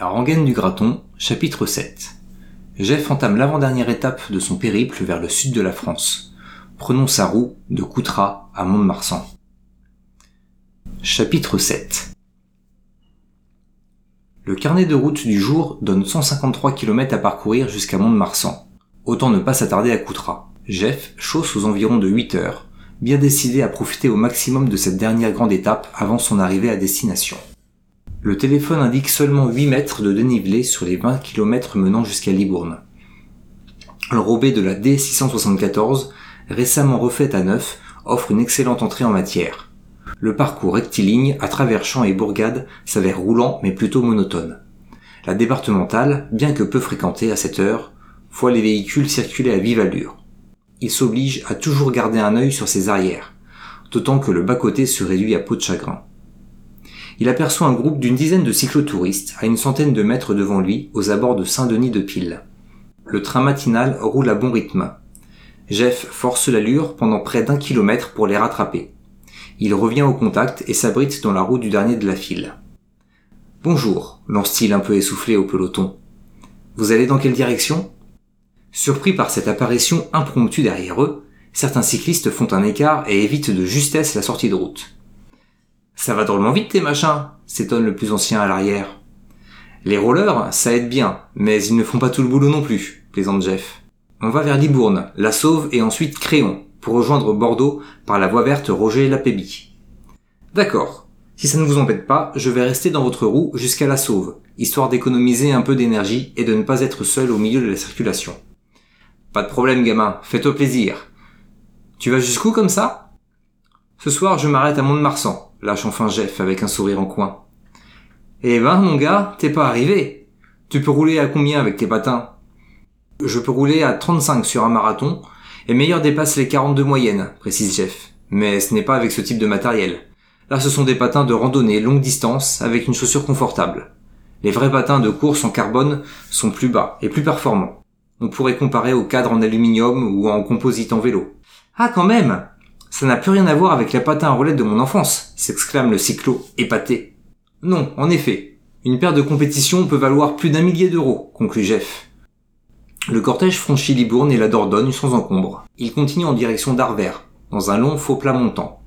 La du Graton, chapitre 7. Jeff entame l'avant-dernière étape de son périple vers le sud de la France. Prenons sa roue de Coutras à Mont-de-Marsan. Chapitre 7. Le carnet de route du jour donne 153 km à parcourir jusqu'à Mont-de-Marsan. Autant ne pas s'attarder à Coutras. Jeff chausse aux environs de 8 heures, bien décidé à profiter au maximum de cette dernière grande étape avant son arrivée à destination. Le téléphone indique seulement 8 mètres de dénivelé sur les 20 km menant jusqu'à Libourne. Le robé de la D674, récemment refaite à neuf, offre une excellente entrée en matière. Le parcours rectiligne à travers champs et bourgades s'avère roulant mais plutôt monotone. La départementale, bien que peu fréquentée à cette heure, voit les véhicules circuler à vive allure. Il s'oblige à toujours garder un œil sur ses arrières, d'autant que le bas-côté se réduit à peau de chagrin il aperçoit un groupe d'une dizaine de cyclotouristes à une centaine de mètres devant lui aux abords de Saint-Denis de Pile. Le train matinal roule à bon rythme. Jeff force l'allure pendant près d'un kilomètre pour les rattraper. Il revient au contact et s'abrite dans la roue du dernier de la file. Bonjour, lance-t-il un peu essoufflé au peloton. Vous allez dans quelle direction? Surpris par cette apparition impromptue derrière eux, certains cyclistes font un écart et évitent de justesse la sortie de route. Ça va drôlement vite tes machins, s'étonne le plus ancien à l'arrière. Les rollers, ça aide bien, mais ils ne font pas tout le boulot non plus, plaisante Jeff. On va vers Libourne, La Sauve et ensuite Créon, pour rejoindre Bordeaux par la voie verte Roger Lapéby. D'accord. Si ça ne vous embête pas, je vais rester dans votre roue jusqu'à La Sauve, histoire d'économiser un peu d'énergie et de ne pas être seul au milieu de la circulation. Pas de problème, gamin, fais-toi plaisir. Tu vas jusqu'où comme ça? Ce soir, je m'arrête à Mont-de-Marsan lâche enfin Jeff avec un sourire en coin. Eh ben, mon gars, t'es pas arrivé. Tu peux rouler à combien avec tes patins? Je peux rouler à 35 sur un marathon, et meilleur dépasse les 42 moyennes, précise Jeff. Mais ce n'est pas avec ce type de matériel. Là, ce sont des patins de randonnée longue distance avec une chaussure confortable. Les vrais patins de course en carbone sont plus bas et plus performants. On pourrait comparer aux cadres en aluminium ou en composite en vélo. Ah, quand même ça n'a plus rien à voir avec la patin à roulette de mon enfance, s'exclame le cyclo, épaté. Non, en effet. Une paire de compétition peut valoir plus d'un millier d'euros, conclut Jeff. Le cortège franchit Libourne et la Dordogne sans encombre. Il continue en direction d'Arvers, dans un long faux plat montant.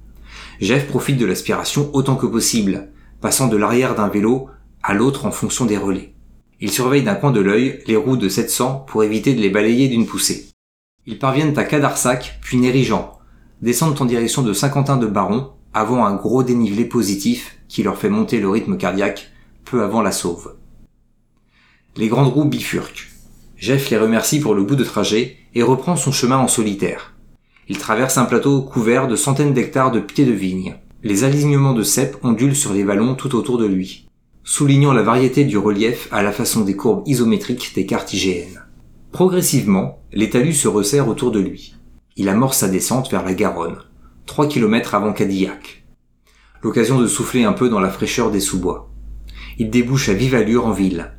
Jeff profite de l'aspiration autant que possible, passant de l'arrière d'un vélo à l'autre en fonction des relais. Il surveille d'un coin de l'œil les roues de 700 pour éviter de les balayer d'une poussée. Ils parviennent à Cadarsac, puis Nérigeant, descendent en direction de Saint-Quentin de Baron avant un gros dénivelé positif qui leur fait monter le rythme cardiaque peu avant la sauve. Les grandes roues bifurquent. Jeff les remercie pour le bout de trajet et reprend son chemin en solitaire. Il traverse un plateau couvert de centaines d'hectares de pieds de vigne. Les alignements de cèpes ondulent sur les vallons tout autour de lui, soulignant la variété du relief à la façon des courbes isométriques des cartes IGN. Progressivement, les talus se resserrent autour de lui. Il amorce sa descente vers la Garonne, trois kilomètres avant Cadillac. L'occasion de souffler un peu dans la fraîcheur des sous-bois. Il débouche à vive allure en ville.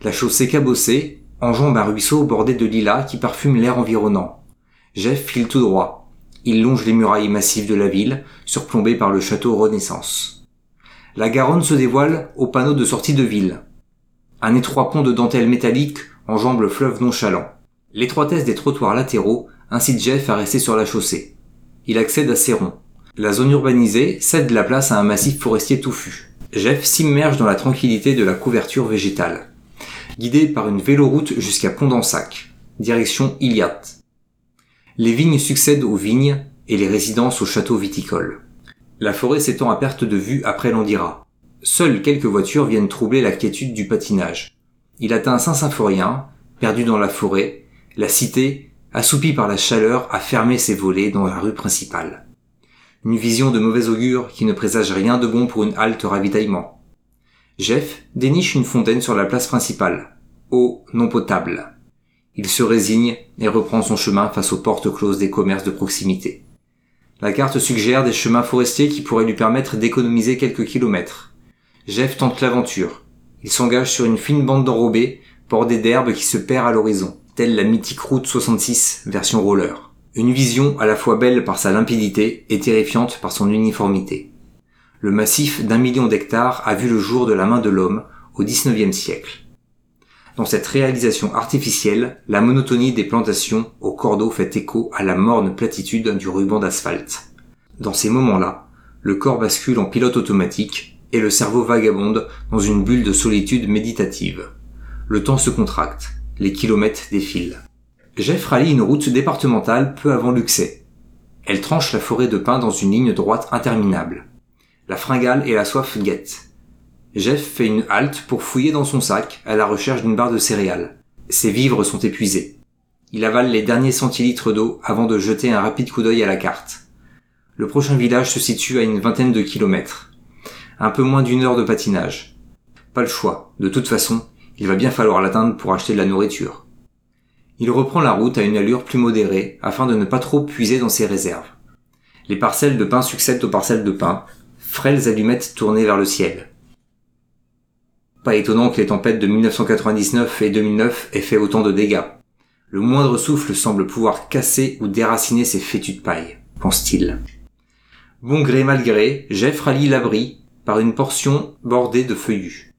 La chaussée cabossée enjambe un ruisseau bordé de lilas qui parfume l'air environnant. Jeff file tout droit. Il longe les murailles massives de la ville, surplombées par le château Renaissance. La Garonne se dévoile au panneau de sortie de ville. Un étroit pont de dentelle métallique enjambe le fleuve nonchalant. L'étroitesse des trottoirs latéraux incite Jeff à rester sur la chaussée. Il accède à Céron. La zone urbanisée cède la place à un massif forestier touffu. Jeff s'immerge dans la tranquillité de la couverture végétale. Guidé par une véloroute jusqu'à Pont-d'Ensac, direction Iliat. Les vignes succèdent aux vignes et les résidences aux châteaux viticoles. La forêt s'étend à perte de vue après l'Andira. Seules quelques voitures viennent troubler la quiétude du patinage. Il atteint Saint-Symphorien, perdu dans la forêt, la cité assoupi par la chaleur, a fermé ses volets dans la rue principale. Une vision de mauvais augure qui ne présage rien de bon pour une halte ravitaillement. Jeff déniche une fontaine sur la place principale. Eau non potable. Il se résigne et reprend son chemin face aux portes closes des commerces de proximité. La carte suggère des chemins forestiers qui pourraient lui permettre d'économiser quelques kilomètres. Jeff tente l'aventure. Il s'engage sur une fine bande d'enrobés, bordée d'herbe qui se perd à l'horizon telle la mythique route 66 version roller. Une vision à la fois belle par sa limpidité et terrifiante par son uniformité. Le massif d'un million d'hectares a vu le jour de la main de l'homme au XIXe siècle. Dans cette réalisation artificielle, la monotonie des plantations au cordeau fait écho à la morne platitude du ruban d'asphalte. Dans ces moments-là, le corps bascule en pilote automatique et le cerveau vagabonde dans une bulle de solitude méditative. Le temps se contracte, les kilomètres défilent. Jeff rallie une route départementale peu avant Luxet. Elle tranche la forêt de pins dans une ligne droite interminable. La fringale et la soif guettent. Jeff fait une halte pour fouiller dans son sac à la recherche d'une barre de céréales. Ses vivres sont épuisés. Il avale les derniers centilitres d'eau avant de jeter un rapide coup d'œil à la carte. Le prochain village se situe à une vingtaine de kilomètres. Un peu moins d'une heure de patinage. Pas le choix. De toute façon, il va bien falloir l'atteindre pour acheter de la nourriture. Il reprend la route à une allure plus modérée afin de ne pas trop puiser dans ses réserves. Les parcelles de pain succèdent aux parcelles de pain, frêles allumettes tournées vers le ciel. Pas étonnant que les tempêtes de 1999 et 2009 aient fait autant de dégâts. Le moindre souffle semble pouvoir casser ou déraciner ces fétus de paille, pense-t-il. Bon gré mal gré, Jeff rallie l'abri par une portion bordée de feuillus.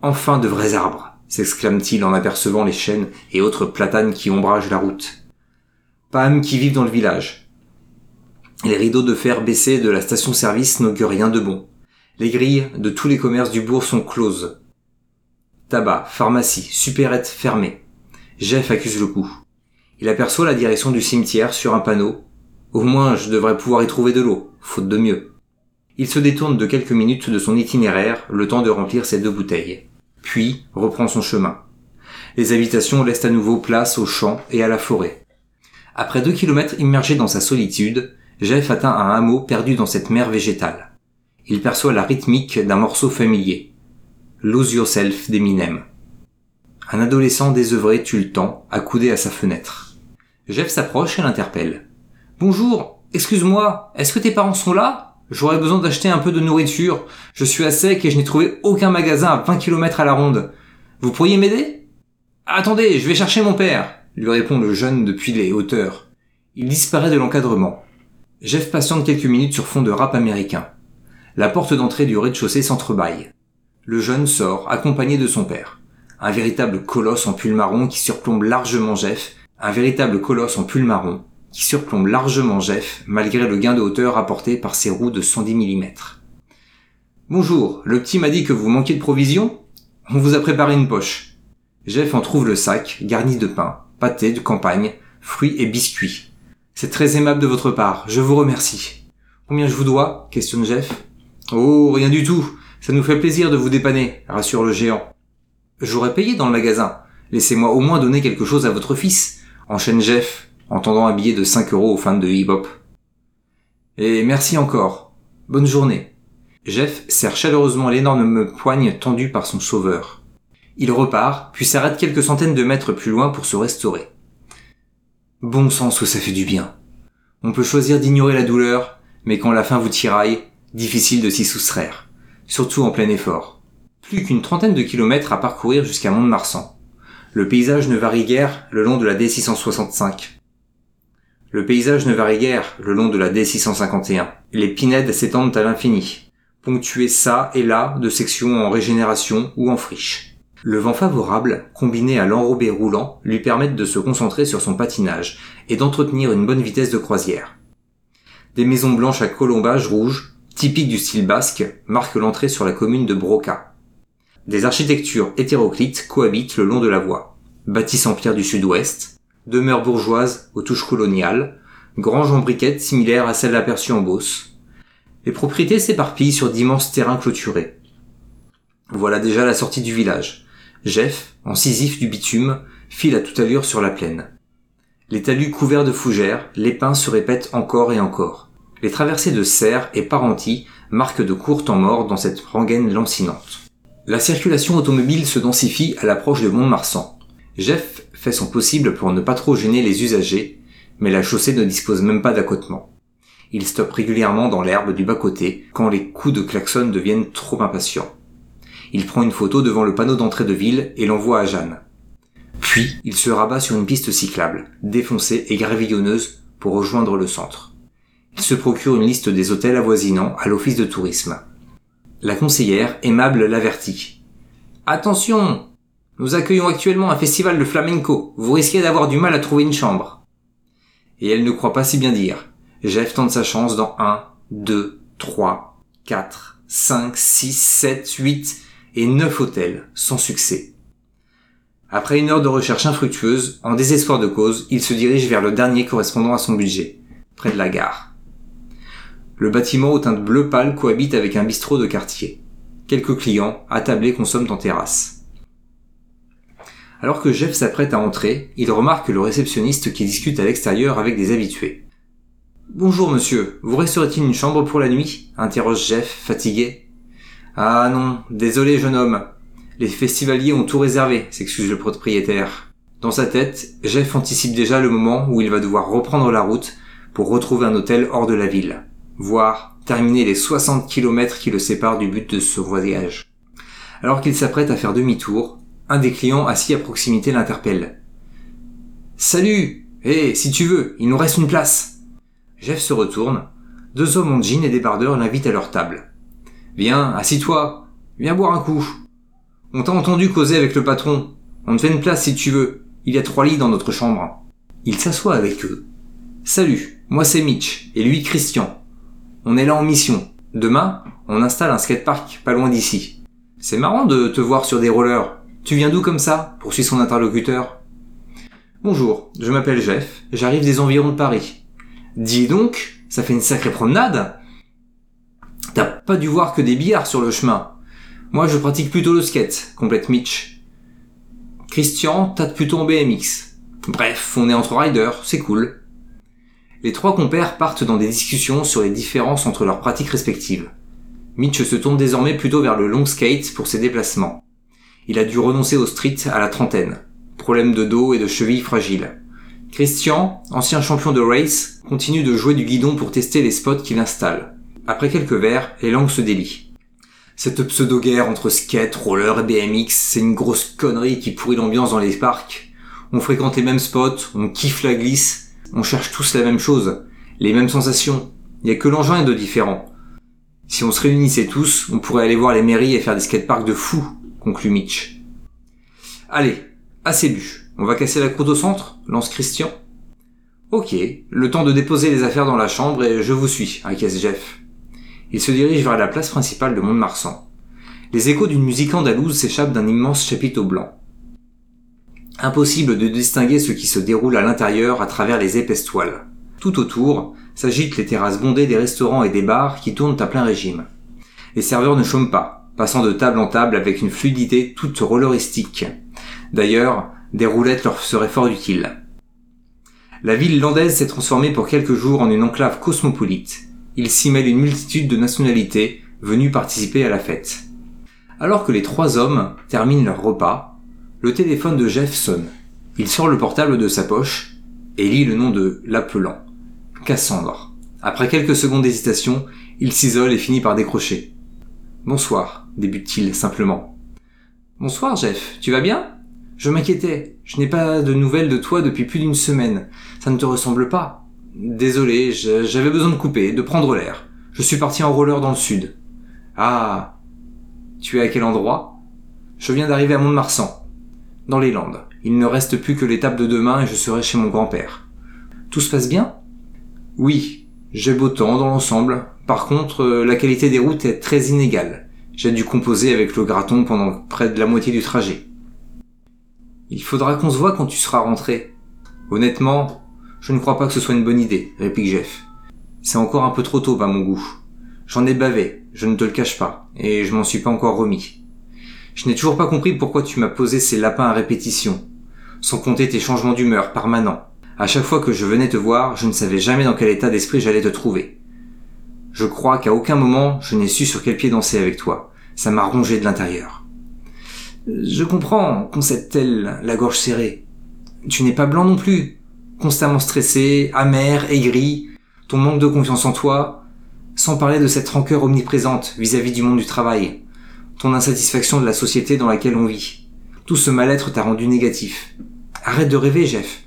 Enfin de vrais arbres, s'exclame-t-il en apercevant les chênes et autres platanes qui ombragent la route. Pam qui vivent dans le village. Les rideaux de fer baissés de la station-service n'augurent rien de bon. Les grilles de tous les commerces du bourg sont closes. Tabac, pharmacie, supérette fermée. Jeff accuse le coup. Il aperçoit la direction du cimetière sur un panneau. Au moins je devrais pouvoir y trouver de l'eau, faute de mieux. Il se détourne de quelques minutes de son itinéraire, le temps de remplir ses deux bouteilles. Puis reprend son chemin. Les habitations laissent à nouveau place aux champs et à la forêt. Après deux kilomètres immergés dans sa solitude, Jeff atteint un hameau perdu dans cette mer végétale. Il perçoit la rythmique d'un morceau familier. Lose Yourself d'Eminem. Un adolescent désœuvré tue le temps, accoudé à sa fenêtre. Jeff s'approche et l'interpelle. Bonjour, excuse-moi, est-ce que tes parents sont là? J'aurais besoin d'acheter un peu de nourriture. Je suis à sec et je n'ai trouvé aucun magasin à 20 km à la ronde. Vous pourriez m'aider? Attendez, je vais chercher mon père, lui répond le jeune depuis les hauteurs. Il disparaît de l'encadrement. Jeff patiente quelques minutes sur fond de rap américain. La porte d'entrée du rez-de-chaussée s'entrebâille le jeune sort, accompagné de son père. Un véritable colosse en pull marron qui surplombe largement Jeff, un véritable colosse en pull marron qui surplombe largement Jeff malgré le gain de hauteur apporté par ses roues de 110 mm. Bonjour, le petit m'a dit que vous manquiez de provisions? On vous a préparé une poche. Jeff en trouve le sac, garni de pain, pâté de campagne, fruits et biscuits. C'est très aimable de votre part, je vous remercie. Combien je vous dois? questionne Jeff. Oh, rien du tout. Ça nous fait plaisir de vous dépanner, rassure le géant. J'aurais payé dans le magasin. Laissez-moi au moins donner quelque chose à votre fils, enchaîne Jeff, en tendant un billet de 5 euros aux fans de hip-hop. Et merci encore. Bonne journée. Jeff serre chaleureusement l'énorme poigne tendue par son sauveur. Il repart, puis s'arrête quelques centaines de mètres plus loin pour se restaurer. Bon sens où ça fait du bien. On peut choisir d'ignorer la douleur, mais quand la faim vous tiraille, difficile de s'y soustraire surtout en plein effort. Plus qu'une trentaine de kilomètres à parcourir jusqu'à Mont-de-Marsan. Le paysage ne varie guère le long de la D665. Le paysage ne varie guère le long de la D651. Les pinèdes s'étendent à l'infini, ponctuées ça et là de sections en régénération ou en friche. Le vent favorable, combiné à l'enrobé roulant, lui permettent de se concentrer sur son patinage et d'entretenir une bonne vitesse de croisière. Des maisons blanches à colombages rouges typique du style basque, marque l'entrée sur la commune de Broca. Des architectures hétéroclites cohabitent le long de la voie. Bâtisses en pierre du sud-ouest, demeures bourgeoises aux touches coloniales, granges en briquettes similaires à celles aperçues en Beauce. Les propriétés s'éparpillent sur d'immenses terrains clôturés. Voilà déjà la sortie du village. Jeff, en du bitume, file à toute allure sur la plaine. Les talus couverts de fougères, les pins se répètent encore et encore. Les traversées de Serres et Parentis marquent de courts temps morts dans cette rengaine lancinante. La circulation automobile se densifie à l'approche de Mont-Marsan. Jeff fait son possible pour ne pas trop gêner les usagers, mais la chaussée ne dispose même pas d'accotement. Il stoppe régulièrement dans l'herbe du bas-côté quand les coups de klaxon deviennent trop impatients. Il prend une photo devant le panneau d'entrée de ville et l'envoie à Jeanne. Puis, il se rabat sur une piste cyclable, défoncée et gravillonneuse pour rejoindre le centre. Il se procure une liste des hôtels avoisinants à l'office de tourisme. La conseillère, aimable, l'avertit. Attention Nous accueillons actuellement un festival de flamenco. Vous risquez d'avoir du mal à trouver une chambre. Et elle ne croit pas si bien dire. Jeff tente sa chance dans 1, 2, 3, 4, 5, 6, 7, 8 et 9 hôtels, sans succès. Après une heure de recherche infructueuse, en désespoir de cause, il se dirige vers le dernier correspondant à son budget, près de la gare. Le bâtiment aux teintes bleu pâle cohabite avec un bistrot de quartier. Quelques clients, attablés, consomment en terrasse. Alors que Jeff s'apprête à entrer, il remarque le réceptionniste qui discute à l'extérieur avec des habitués. Bonjour monsieur, vous resterait-il une chambre pour la nuit? interroge Jeff, fatigué. Ah non, désolé jeune homme, les festivaliers ont tout réservé, s'excuse le propriétaire. Dans sa tête, Jeff anticipe déjà le moment où il va devoir reprendre la route pour retrouver un hôtel hors de la ville, voire terminer les 60 km qui le séparent du but de ce voyage. Alors qu'il s'apprête à faire demi-tour, un des clients assis à proximité l'interpelle. Salut Hé, si tu veux, il nous reste une place Jeff se retourne. Deux hommes en jean et débardeurs l'invitent à leur table. Viens, assis-toi. Viens boire un coup. On t'a entendu causer avec le patron. On te fait une place si tu veux. Il y a trois lits dans notre chambre. Il s'assoit avec eux. Salut, moi c'est Mitch, et lui Christian. On est là en mission. Demain, on installe un skatepark pas loin d'ici. C'est marrant de te voir sur des rollers. Tu viens d'où comme ça? Poursuit son interlocuteur. Bonjour, je m'appelle Jeff, j'arrive des environs de Paris. Dis donc, ça fait une sacrée promenade. T'as pas dû voir que des billards sur le chemin. Moi, je pratique plutôt le skate, complète Mitch. Christian tâte plutôt en BMX. Bref, on est entre riders, c'est cool. Les trois compères partent dans des discussions sur les différences entre leurs pratiques respectives. Mitch se tourne désormais plutôt vers le long skate pour ses déplacements. Il a dû renoncer au street à la trentaine. Problème de dos et de cheville fragiles. Christian, ancien champion de race, continue de jouer du guidon pour tester les spots qu'il installe. Après quelques verres, les langues se délient. Cette pseudo-guerre entre skate, roller et BMX, c'est une grosse connerie qui pourrit l'ambiance dans les parcs. On fréquente les mêmes spots, on kiffe la glisse, on cherche tous la même chose, les mêmes sensations. Il y a que l'engin de différent. Si on se réunissait tous, on pourrait aller voir les mairies et faire des skateparks de fous, conclut Mitch. Allez, assez bu. On va casser la croûte au centre lance Christian. Ok, le temps de déposer les affaires dans la chambre et je vous suis, acquiesce Jeff. Il se dirige vers la place principale de Mont-de-Marsan. Les échos d'une musique andalouse s'échappent d'un immense chapiteau blanc. Impossible de distinguer ce qui se déroule à l'intérieur à travers les épaisses toiles. Tout autour s'agitent les terrasses bondées des restaurants et des bars qui tournent à plein régime. Les serveurs ne chôment pas, passant de table en table avec une fluidité toute rolleristique. D'ailleurs, des roulettes leur seraient fort utiles. La ville landaise s'est transformée pour quelques jours en une enclave cosmopolite, il s'y mêle une multitude de nationalités venues participer à la fête. Alors que les trois hommes terminent leur repas, le téléphone de Jeff sonne. Il sort le portable de sa poche et lit le nom de l'appelant. Cassandre. Après quelques secondes d'hésitation, il s'isole et finit par décrocher. Bonsoir, débute-t-il simplement. Bonsoir Jeff, tu vas bien? Je m'inquiétais, je n'ai pas de nouvelles de toi depuis plus d'une semaine. Ça ne te ressemble pas. Désolé, j'avais besoin de couper, de prendre l'air. Je suis parti en roller dans le sud. Ah. Tu es à quel endroit? Je viens d'arriver à Mont-de-Marsan. Dans les Landes. Il ne reste plus que l'étape de demain et je serai chez mon grand-père. Tout se passe bien? Oui. J'ai beau temps dans l'ensemble. Par contre, euh, la qualité des routes est très inégale. J'ai dû composer avec le graton pendant près de la moitié du trajet. Il faudra qu'on se voit quand tu seras rentré. Honnêtement, je ne crois pas que ce soit une bonne idée, réplique Jeff. C'est encore un peu trop tôt à mon goût. J'en ai bavé, je ne te le cache pas, et je m'en suis pas encore remis. Je n'ai toujours pas compris pourquoi tu m'as posé ces lapins à répétition, sans compter tes changements d'humeur permanents. À chaque fois que je venais te voir, je ne savais jamais dans quel état d'esprit j'allais te trouver. Je crois qu'à aucun moment je n'ai su sur quel pied danser avec toi. Ça m'a rongé de l'intérieur. Je comprends, concède-t-elle, la gorge serrée. Tu n'es pas blanc non plus constamment stressé, amer, aigri, ton manque de confiance en toi, sans parler de cette rancœur omniprésente vis-à-vis du monde du travail, ton insatisfaction de la société dans laquelle on vit. Tout ce mal-être t'a rendu négatif. Arrête de rêver, Jeff.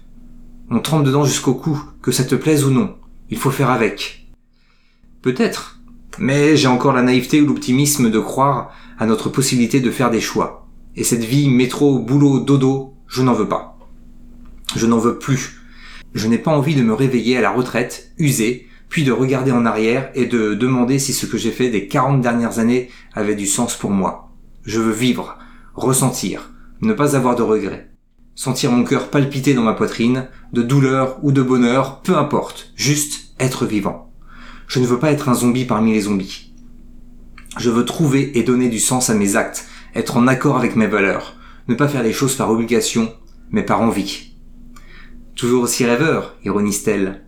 On trempe dedans jusqu'au cou, que ça te plaise ou non. Il faut faire avec. Peut-être. Mais j'ai encore la naïveté ou l'optimisme de croire à notre possibilité de faire des choix. Et cette vie métro, boulot, dodo, je n'en veux pas. Je n'en veux plus. Je n'ai pas envie de me réveiller à la retraite, usé, puis de regarder en arrière et de demander si ce que j'ai fait des 40 dernières années avait du sens pour moi. Je veux vivre, ressentir, ne pas avoir de regrets. Sentir mon cœur palpiter dans ma poitrine, de douleur ou de bonheur, peu importe, juste être vivant. Je ne veux pas être un zombie parmi les zombies. Je veux trouver et donner du sens à mes actes, être en accord avec mes valeurs, ne pas faire les choses par obligation, mais par envie. Toujours aussi rêveur, ironise-t-elle.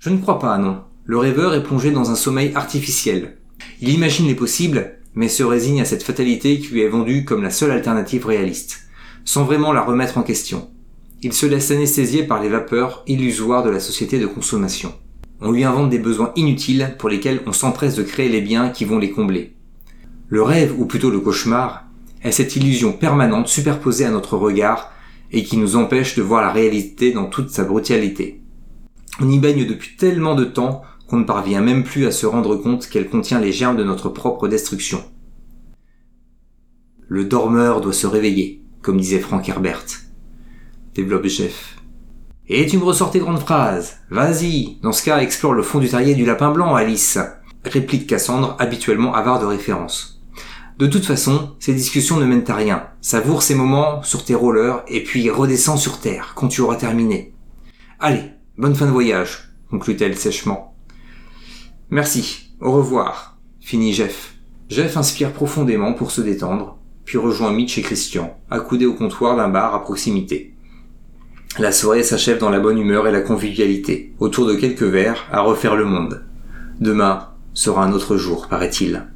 Je ne crois pas, non. Le rêveur est plongé dans un sommeil artificiel. Il imagine les possibles, mais se résigne à cette fatalité qui lui est vendue comme la seule alternative réaliste, sans vraiment la remettre en question. Il se laisse anesthésier par les vapeurs illusoires de la société de consommation. On lui invente des besoins inutiles pour lesquels on s'empresse de créer les biens qui vont les combler. Le rêve, ou plutôt le cauchemar, est cette illusion permanente superposée à notre regard et qui nous empêche de voir la réalité dans toute sa brutalité. On y baigne depuis tellement de temps qu'on ne parvient même plus à se rendre compte qu'elle contient les germes de notre propre destruction. Le dormeur doit se réveiller, comme disait Frank Herbert. Développe Jeff. Et tu me ressors tes grandes phrases. Vas-y, dans ce cas, explore le fond du terrier du lapin blanc, Alice. Réplique Cassandre, habituellement avare de références. De toute façon, ces discussions ne mènent à rien. Savoure ces moments sur tes rollers et puis redescends sur terre quand tu auras terminé. Allez, bonne fin de voyage, conclut-elle sèchement. Merci, au revoir, finit Jeff. Jeff inspire profondément pour se détendre, puis rejoint Mitch et Christian, accoudés au comptoir d'un bar à proximité. La soirée s'achève dans la bonne humeur et la convivialité, autour de quelques verres, à refaire le monde. Demain sera un autre jour, paraît-il.